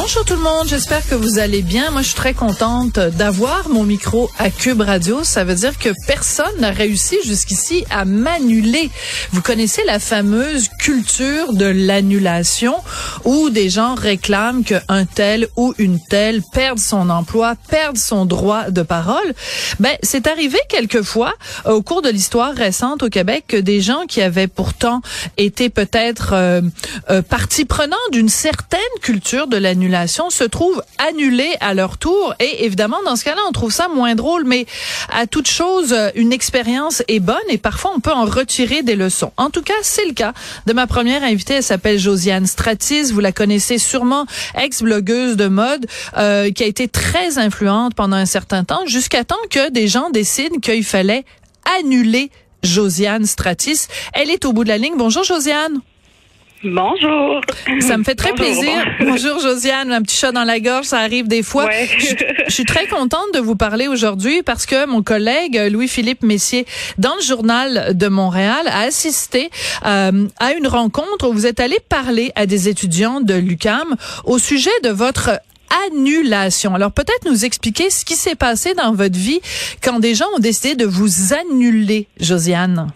Bonjour tout le monde, j'espère que vous allez bien. Moi, je suis très contente d'avoir mon micro à Cube Radio. Ça veut dire que personne n'a réussi jusqu'ici à m'annuler. Vous connaissez la fameuse culture de l'annulation où des gens réclament qu'un tel ou une telle perde son emploi, perde son droit de parole? Ben, c'est arrivé quelquefois euh, au cours de l'histoire récente au Québec que des gens qui avaient pourtant été peut-être euh, euh, partie prenante d'une certaine culture de l'annulation se trouvent annulés à leur tour. Et évidemment, dans ce cas-là, on trouve ça moins drôle. Mais à toute chose, une expérience est bonne et parfois on peut en retirer des leçons. En tout cas, c'est le cas de ma première invitée. Elle s'appelle Josiane Stratis. Vous la connaissez sûrement, ex-blogueuse de mode, euh, qui a été très influente pendant un certain temps, jusqu'à temps que des gens décident qu'il fallait annuler Josiane Stratis. Elle est au bout de la ligne. Bonjour Josiane. Bonjour. Ça me fait très plaisir. Bonjour Josiane, un petit chat dans la gorge, ça arrive des fois. Je, suis très contente de vous parler aujourd'hui parce que mon collègue Louis-Philippe Messier, dans le journal de Montréal, a assisté euh, à une rencontre où vous êtes allé parler à des étudiants de l'UCAM au sujet de votre annulation. Alors peut-être nous expliquer ce qui s'est passé dans votre vie quand des gens ont décidé de vous annuler, Josiane.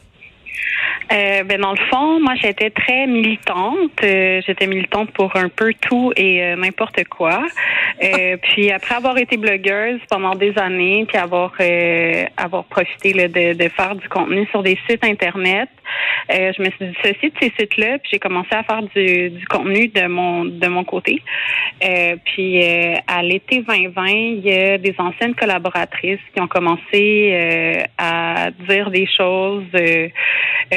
Euh, ben dans le fond, moi j'étais très militante. Euh, j'étais militante pour un peu tout et euh, n'importe quoi. Euh, puis après avoir été blogueuse pendant des années, puis avoir avoir profité là, de, de, faire du contenu sur des sites internet, je me suis dissociée de ces sites-là, puis j'ai commencé à faire du, du, contenu de mon de mon côté. puis à l'été 2020, il y a des anciennes collaboratrices qui ont commencé à dire des choses.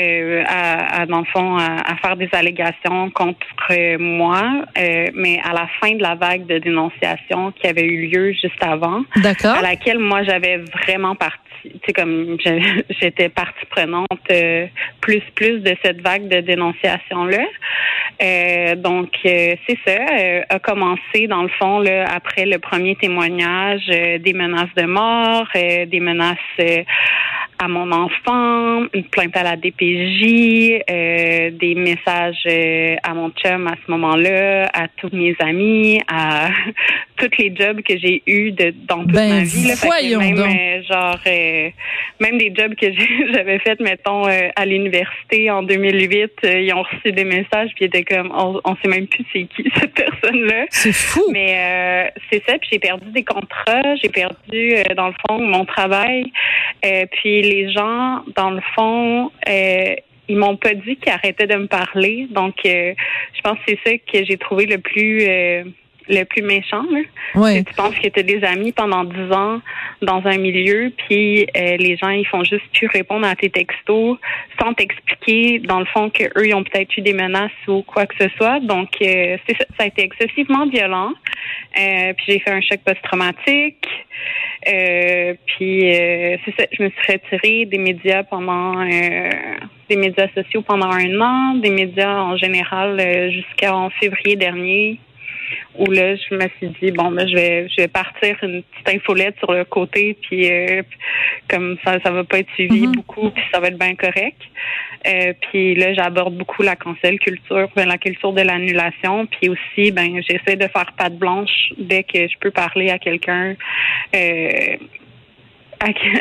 Euh, à, à, dans le fond, à, faire des allégations contre moi, euh, mais à la fin de la vague de dénonciation qui avait eu lieu juste avant, à laquelle moi j'avais vraiment parti tu sais comme j'étais partie prenante euh, plus plus de cette vague de dénonciation là. Euh, donc c'est ça a commencé dans le fond là après le premier témoignage des menaces de mort, des menaces à mon enfant, une plainte à la DPJ, euh, des messages euh, à mon chum à ce moment-là, à tous mes amis, à tous les jobs que j'ai eus de, dans toute ben, ma vie. Là, même, euh, genre, euh, même des jobs que j'avais fait, mettons, à l'université en 2008, ils ont reçu des messages puis ils étaient comme, on, on sait même plus c'est qui cette personne-là. C'est fou. Mais c'est ça, puis j'ai perdu des contrats, j'ai perdu, dans le fond, mon travail. puis les gens, dans le fond, euh, ils m'ont pas dit qu'ils arrêtaient de me parler. Donc, euh, je pense que c'est ça que j'ai trouvé le plus euh, le plus méchant. Oui. Tu penses que tu as des amis pendant dix ans dans un milieu, puis euh, les gens ils font juste plus répondre à tes textos sans t'expliquer dans le fond que eux ils ont peut-être eu des menaces ou quoi que ce soit. Donc euh, ça, ça a été excessivement violent. Euh, puis j'ai fait un choc post-traumatique. Euh, puis euh, c'est ça, je me suis retirée des médias pendant des médias sociaux pendant un an, des médias en général jusqu'en février dernier où là, je me suis dit bon, ben, je vais, je vais partir une petite infolette sur le côté, puis euh, comme ça, ça va pas être suivi Mhm. beaucoup, puis ça va être bien correct. Euh, puis là, j'aborde beaucoup la cancel culture, ben, la culture de l'annulation, puis aussi, ben, j'essaie de faire patte blanche dès que je peux parler à quelqu'un. Euh,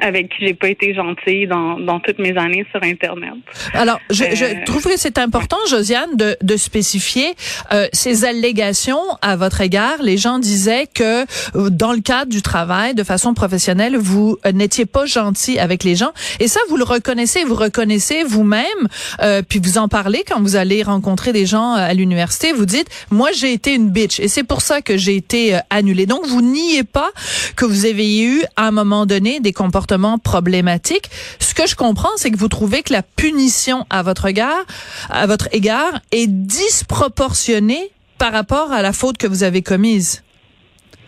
avec qui j'ai pas été gentille dans, dans toutes mes années sur Internet. Alors, je, je Euh, trouve que c'est important, Josiane, de, de spécifier euh, ces allégations à votre égard. Les gens disaient que euh, dans le cadre du travail, de façon professionnelle, vous euh, n'étiez pas gentil avec les gens. Et ça, vous le reconnaissez, vous reconnaissez vous-même, euh, puis vous en parlez quand vous allez rencontrer des gens à l'université. Vous dites, moi, j'ai été une bitch, et c'est pour ça que j'ai été annulée. Donc, vous niez pas que vous avez eu à un moment donné des comportements problématiques. Ce que je comprends, c'est que vous trouvez que la punition à votre égard, à votre égard, est disproportionnée par rapport à la faute que vous avez commise.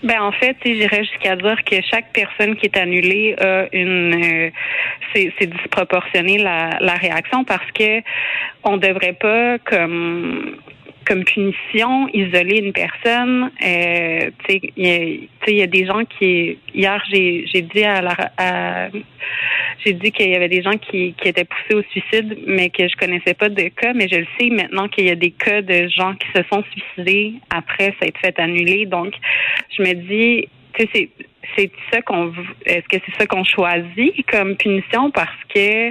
Ben en fait, j'irais jusqu'à dire que chaque personne qui est annulée a une euh, c'est, disproportionné la, la réaction parce que on devrait pas comme comme punition, isoler une personne. Euh, il y, a des gens qui hier j'ai j'ai dit à la j'ai dit qu'il y avait des gens qui, qui étaient poussés au suicide, mais que je connaissais pas de cas, mais je le sais maintenant qu'il y a des cas de gens qui se sont suicidés après s'être fait annuler. Donc je me dis, tu sais, c'est c'est ça qu'on est-ce que c'est ça qu'on choisit comme punition? Parce que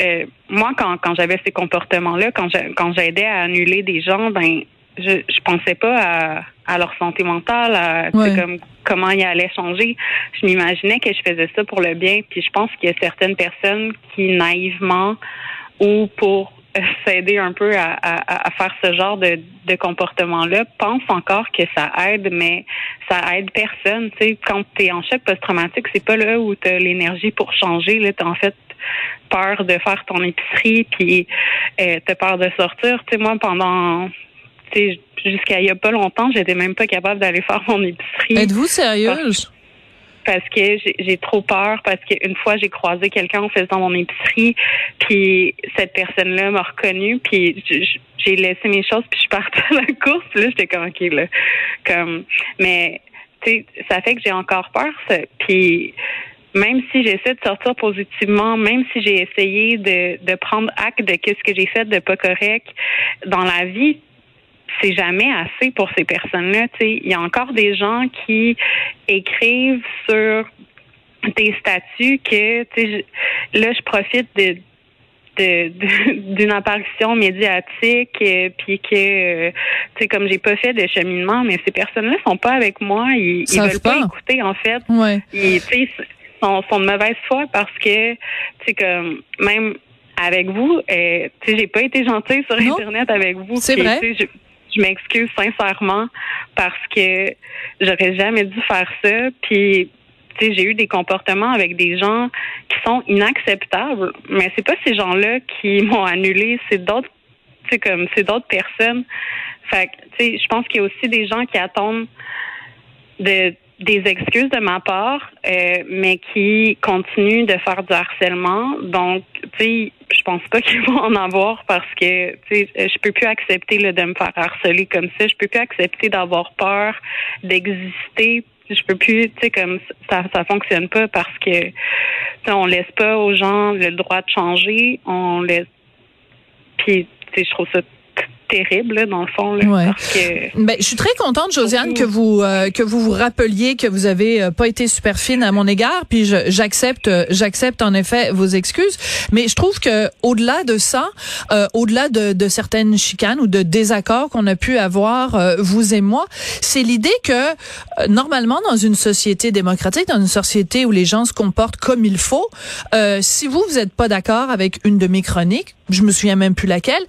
euh, moi, quand, quand j'avais ces comportements-là, quand quand j'aidais à annuler des gens, ben je, je pensais pas à, à leur santé mentale, à comme comment ils allaient changer. Je m'imaginais que je faisais ça pour le bien. Puis je pense qu'il y a certaines personnes qui naïvement ou pour s'aider un peu à, à, à, faire ce genre de, de comportement-là, pensent encore que ça aide, mais ça aide personne. Tu sais, quand tu es en choc post-traumatique, c'est pas là où tu as l'énergie pour changer. Là, en fait peur de faire ton épicerie, puis euh, t'as peur de sortir. Tu sais, moi, pendant, jusqu'à il y a pas longtemps, j'étais même pas capable d'aller faire mon épicerie. Êtes-vous sérieuse? Parce, que j'ai trop peur, parce qu'une fois, j'ai croisé quelqu'un en faisant mon épicerie, puis cette personne-là m'a reconnue, puis j'ai laissé mes choses, puis je partie à la course, puis là, j'étais comme, OK, là, comme, mais, tu sais, ça fait que j'ai encore peur, ça. Puis, même si j'essaie de sortir positivement, même si j'ai essayé de, de prendre acte de ce que j'ai fait de pas correct dans la vie, c'est jamais assez pour ces personnes-là. Il y a encore des gens qui écrivent sur des statuts que là je profite de d'une apparition médiatique euh, puis que euh, tu sais comme j'ai pas fait de cheminement mais ces personnes-là sont pas avec moi ils, ils veulent pas. écouter en fait ouais. ils, sont, sont de mauvaise foi parce que, tu comme, même avec vous, euh, tu sais, j'ai pas été gentille sur Internet avec vous. C'est vrai. Je, je m'excuse sincèrement parce que j'aurais jamais dû faire ça. Puis, tu sais, j'ai eu des comportements avec des gens qui sont inacceptables. Mais c'est pas ces gens-là qui m'ont annulé, c'est d'autres, tu comme, c'est d'autres personnes. Fait que, tu sais, je pense qu'il y a aussi des gens qui attendent de des excuses de ma part, euh, mais qui continuent de faire du harcèlement. Donc, tu sais, je pense pas qu'ils vont en avoir parce que, tu sais, je peux plus accepter là, de me faire harceler comme ça. Je peux plus accepter d'avoir peur d'exister. Je peux plus, tu sais, comme ça, ça fonctionne pas parce que, on laisse pas aux gens le droit de changer. On laisse, puis, tu sais, je trouve ça terrible dans le fond. Là, ben, je suis très contente, Josiane, que vous euh, que vous vous rappeliez que vous avez euh, pas été super fine à mon égard. Puis j'accepte euh, j'accepte en effet vos excuses, mais je trouve que au-delà de ça, au-delà de, de, certaines chicanes ou de désaccords qu'on a pu avoir vous et moi, c'est l'idée que normalement dans une société démocratique, dans une société où les gens se comportent comme il faut, si vous vous êtes pas d'accord avec une de mes chroniques, je me souviens même plus laquelle,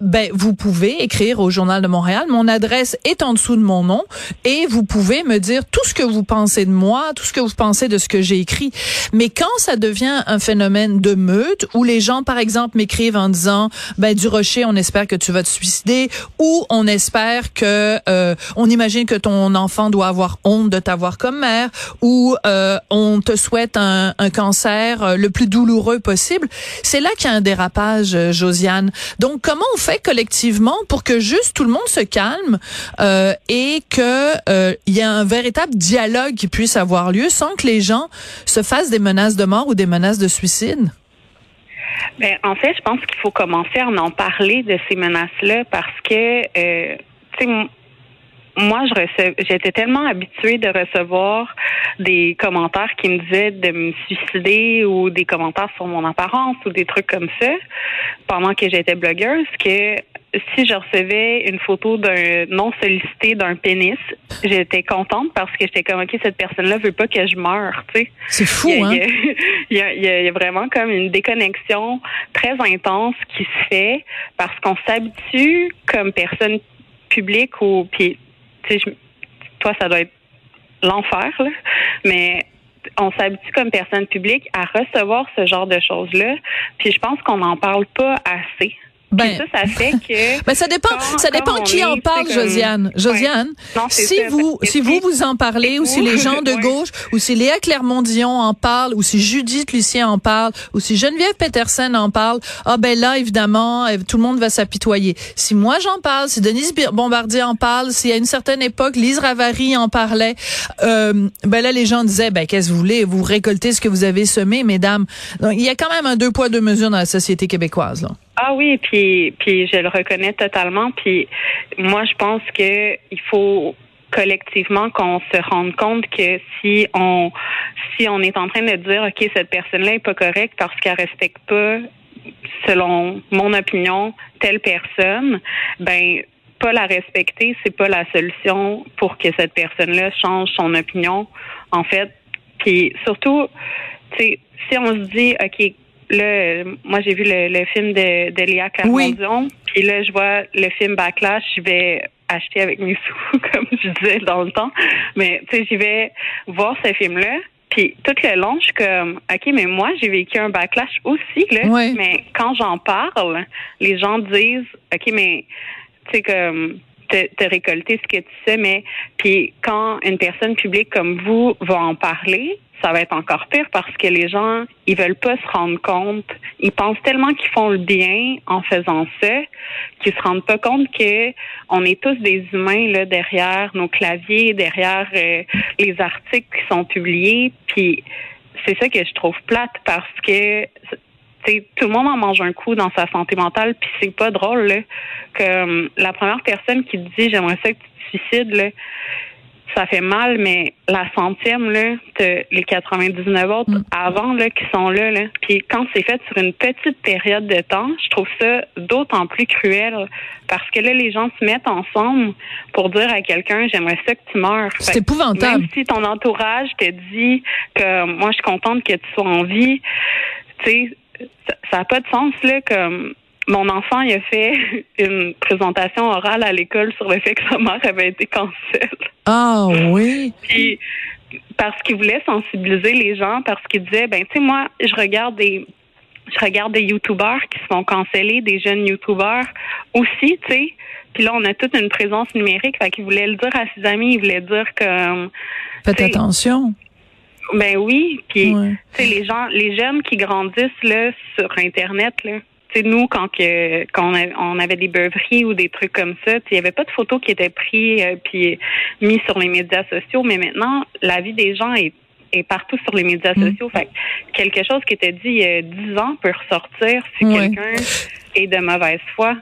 ben vous vous pouvez écrire au Journal de Montréal. Mon adresse est en dessous de mon nom et vous pouvez me dire tout ce que vous pensez de moi, tout ce que vous pensez de ce que j'ai écrit. Mais quand ça devient un phénomène de meute où les gens, par exemple, m'écrivent en disant, ben, du rocher, on espère que tu vas te suicider ou on espère que, euh, on imagine que ton enfant doit avoir honte de t'avoir comme mère ou euh, on te souhaite un, un cancer euh, le plus douloureux possible. C'est là qu'il y a un dérapage, Josiane. Donc, comment on fait collectivement pour que juste tout le monde se calme euh, et que euh, il y ait un véritable dialogue qui puisse avoir lieu sans que les gens se fassent des menaces de mort ou des menaces de suicide? Ben, en fait, je pense qu'il faut commencer à en parler de ces menaces-là parce que, euh, tu sais, moi, je j'étais tellement habituée de recevoir des commentaires qui me disaient de me suicider ou des commentaires sur mon apparence ou des trucs comme ça pendant que j'étais blogueuse que si je recevais une photo d'un non sollicité d'un pénis, j'étais contente parce que j'étais comme ok cette personne-là veut pas que je meure, tu sais. C'est fou, hein? Il y, a, il y, a, vraiment comme une déconnexion très intense qui se fait parce qu'on s'habitue comme personne publique ou puis tu sais toi ça doit être l'enfer là, mais on s'habitue comme personne publique à recevoir ce genre de choses-là. Puis je pense qu'on n'en parle pas assez. Ben, ça, ça fait que. Ben, ça dépend, ça dépend qui en parle, Josiane. Josiane, si vous, si vous vous en parlez, ou si les gens de gauche, ou si Léa Clermont-Dion en parle, ou si Judith Lucien en parle, ou si Geneviève Peterson en parle, ah ben là, évidemment, euh, tout le monde va s'apitoyer. Si moi j'en parle, si Denise Bombardier en parle, si à une certaine époque Lise Ravary en parlait, euh, ben là, les gens disaient, ben qu'est-ce que vous voulez, vous récoltez ce que vous avez semé, mesdames. Donc, il y a quand même un deux poids deux mesures dans la société québécoise, là. Ah oui, puis puis je le reconnais totalement. Puis moi, je pense que il faut collectivement qu'on se rende compte que si on si on est en train de dire ok cette personne-là est pas correcte parce qu'elle respecte pas selon mon opinion telle personne, ben pas la respecter, c'est pas la solution pour que cette personne-là change son opinion. En fait, puis surtout, si on se dit ok là, moi j'ai vu le, film de, de Léa Clermont-Dion, puis là je vois le film Backlash, je vais acheter avec mes sous, comme je disais dans le temps. Mais tu sais, j'y vais voir ce film-là. Puis tout le long, je suis comme, OK, mais moi, j'ai vécu un backlash aussi, là. Mais quand j'en parle, les gens disent, OK, mais tu sais, comme, te, récolter ce que tu sais, mais puis quand une personne publique comme vous va en parler, ça va être encore pire parce que les gens, ils veulent pas se rendre compte. Ils pensent tellement qu'ils font le bien en faisant ça qu'ils se rendent pas compte que on est tous des humains là derrière nos claviers, derrière euh, les articles qui sont publiés. Puis c'est ça que je trouve plate parce que tout le monde en mange un coup dans sa santé mentale, puis c'est pas drôle là, que euh, la première personne qui dit j'aimerais ça que tu te suicides là, ça fait mal, mais la centième, là, les 99 autres mm. avant là, qui sont là, là. Puis quand c'est fait sur une petite période de temps, je trouve ça d'autant plus cruel. Parce que là, les gens se mettent ensemble pour dire à quelqu'un j'aimerais ça que tu meurs. C'est épouvantable. Même si ton entourage te dit que moi je suis contente que tu sois en vie, tu sais, ça n'a pas de sens là comme mon enfant, il a fait une présentation orale à l'école sur le fait que sa mère avait été cancelle. Ah oui? Puis parce qu'il voulait sensibiliser les gens, parce qu'il disait, ben tu sais moi, je regarde des je regarde des youtubeurs qui se font canceller, des jeunes youtubeurs aussi, tu sais. Puis là, on a toute une présence numérique. Fait qu'il voulait le dire à ses amis, il voulait dire que. Faites attention. Ben oui, puis tu sais les gens, les jeunes qui grandissent là sur internet là, tu sais, nous, quand, que, quand on avait des beuveries ou des trucs comme ça, il n'y avait pas de photos qui étaient prises euh, puis mis sur les médias sociaux, mais maintenant, la vie des gens est, est partout sur les médias mm. sociaux. Fait quelque chose qui était dit il y a 10 ans peut ressortir si quelqu'un est de mauvaise foi.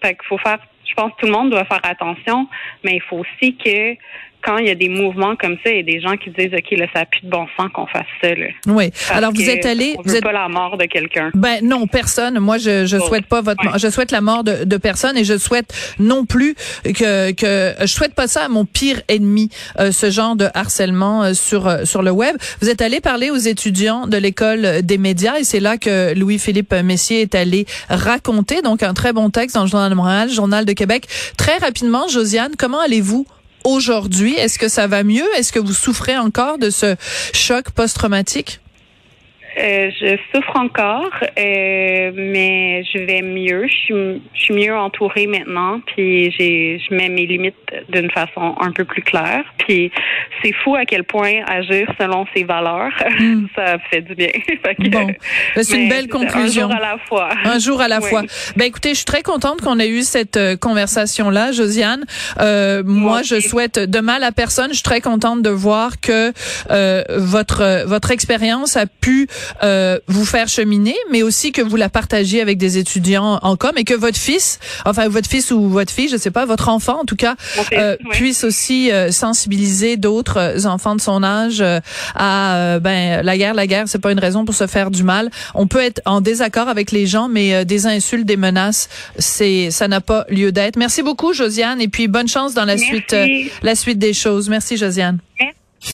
Fait qu'il faut faire, je pense que tout le monde doit faire attention, mais il faut aussi que quand il y a des mouvements comme ça, il y a des gens qui disent OK, là, ça n'a plus de bon sens qu'on fasse ça. Là. Oui. Alors vous êtes allé. vous êtes pas la mort de quelqu'un. Ben non, personne. Moi, je je souhaite pas votre. Je souhaite la mort de, de personne et je souhaite non plus que que je souhaite pas ça à mon pire ennemi, euh, ce genre de harcèlement euh, sur euh, sur le web. Vous êtes allé parler aux étudiants de l'école des médias et c'est là que Louis-Philippe Messier est allé raconter donc un très bon texte dans le journal de Montréal, journal de Québec. Très rapidement, Josiane, comment allez-vous? Aujourd'hui? Est-ce que ça va mieux? Est-ce que vous souffrez encore de ce choc post-traumatique? Euh, je souffre encore, euh, mais je vais mieux. Je suis, je suis mieux entourée maintenant, puis j'ai, je mets mes limites d'une façon un peu plus claire. Puis c'est fou à quel point agir selon ses valeurs, hmm. ça fait du bien. bon, ben, c'est une belle conclusion. Un jour à la fois. Un jour à la fois. Ben écoutez, je suis très contente qu'on ait eu cette euh, conversation là, Josiane. Euh, moi, je souhaite de mal à personne. Je suis très contente de voir que euh, votre votre expérience a pu euh, vous faire cheminer, mais aussi que vous la partagiez avec des étudiants en com et que votre fils, enfin votre fils ou votre fille, je sais pas, votre enfant en tout cas, euh, puisse aussi euh, sensibiliser d'autres enfants de son âge à ben la guerre, la guerre, c'est pas une raison pour se faire du mal. On peut être en désaccord avec les gens, mais des insultes, des menaces, c'est ça n'a pas lieu d'être. Merci beaucoup Josiane et puis bonne chance dans la suite la suite des choses. Merci Josiane. Merci.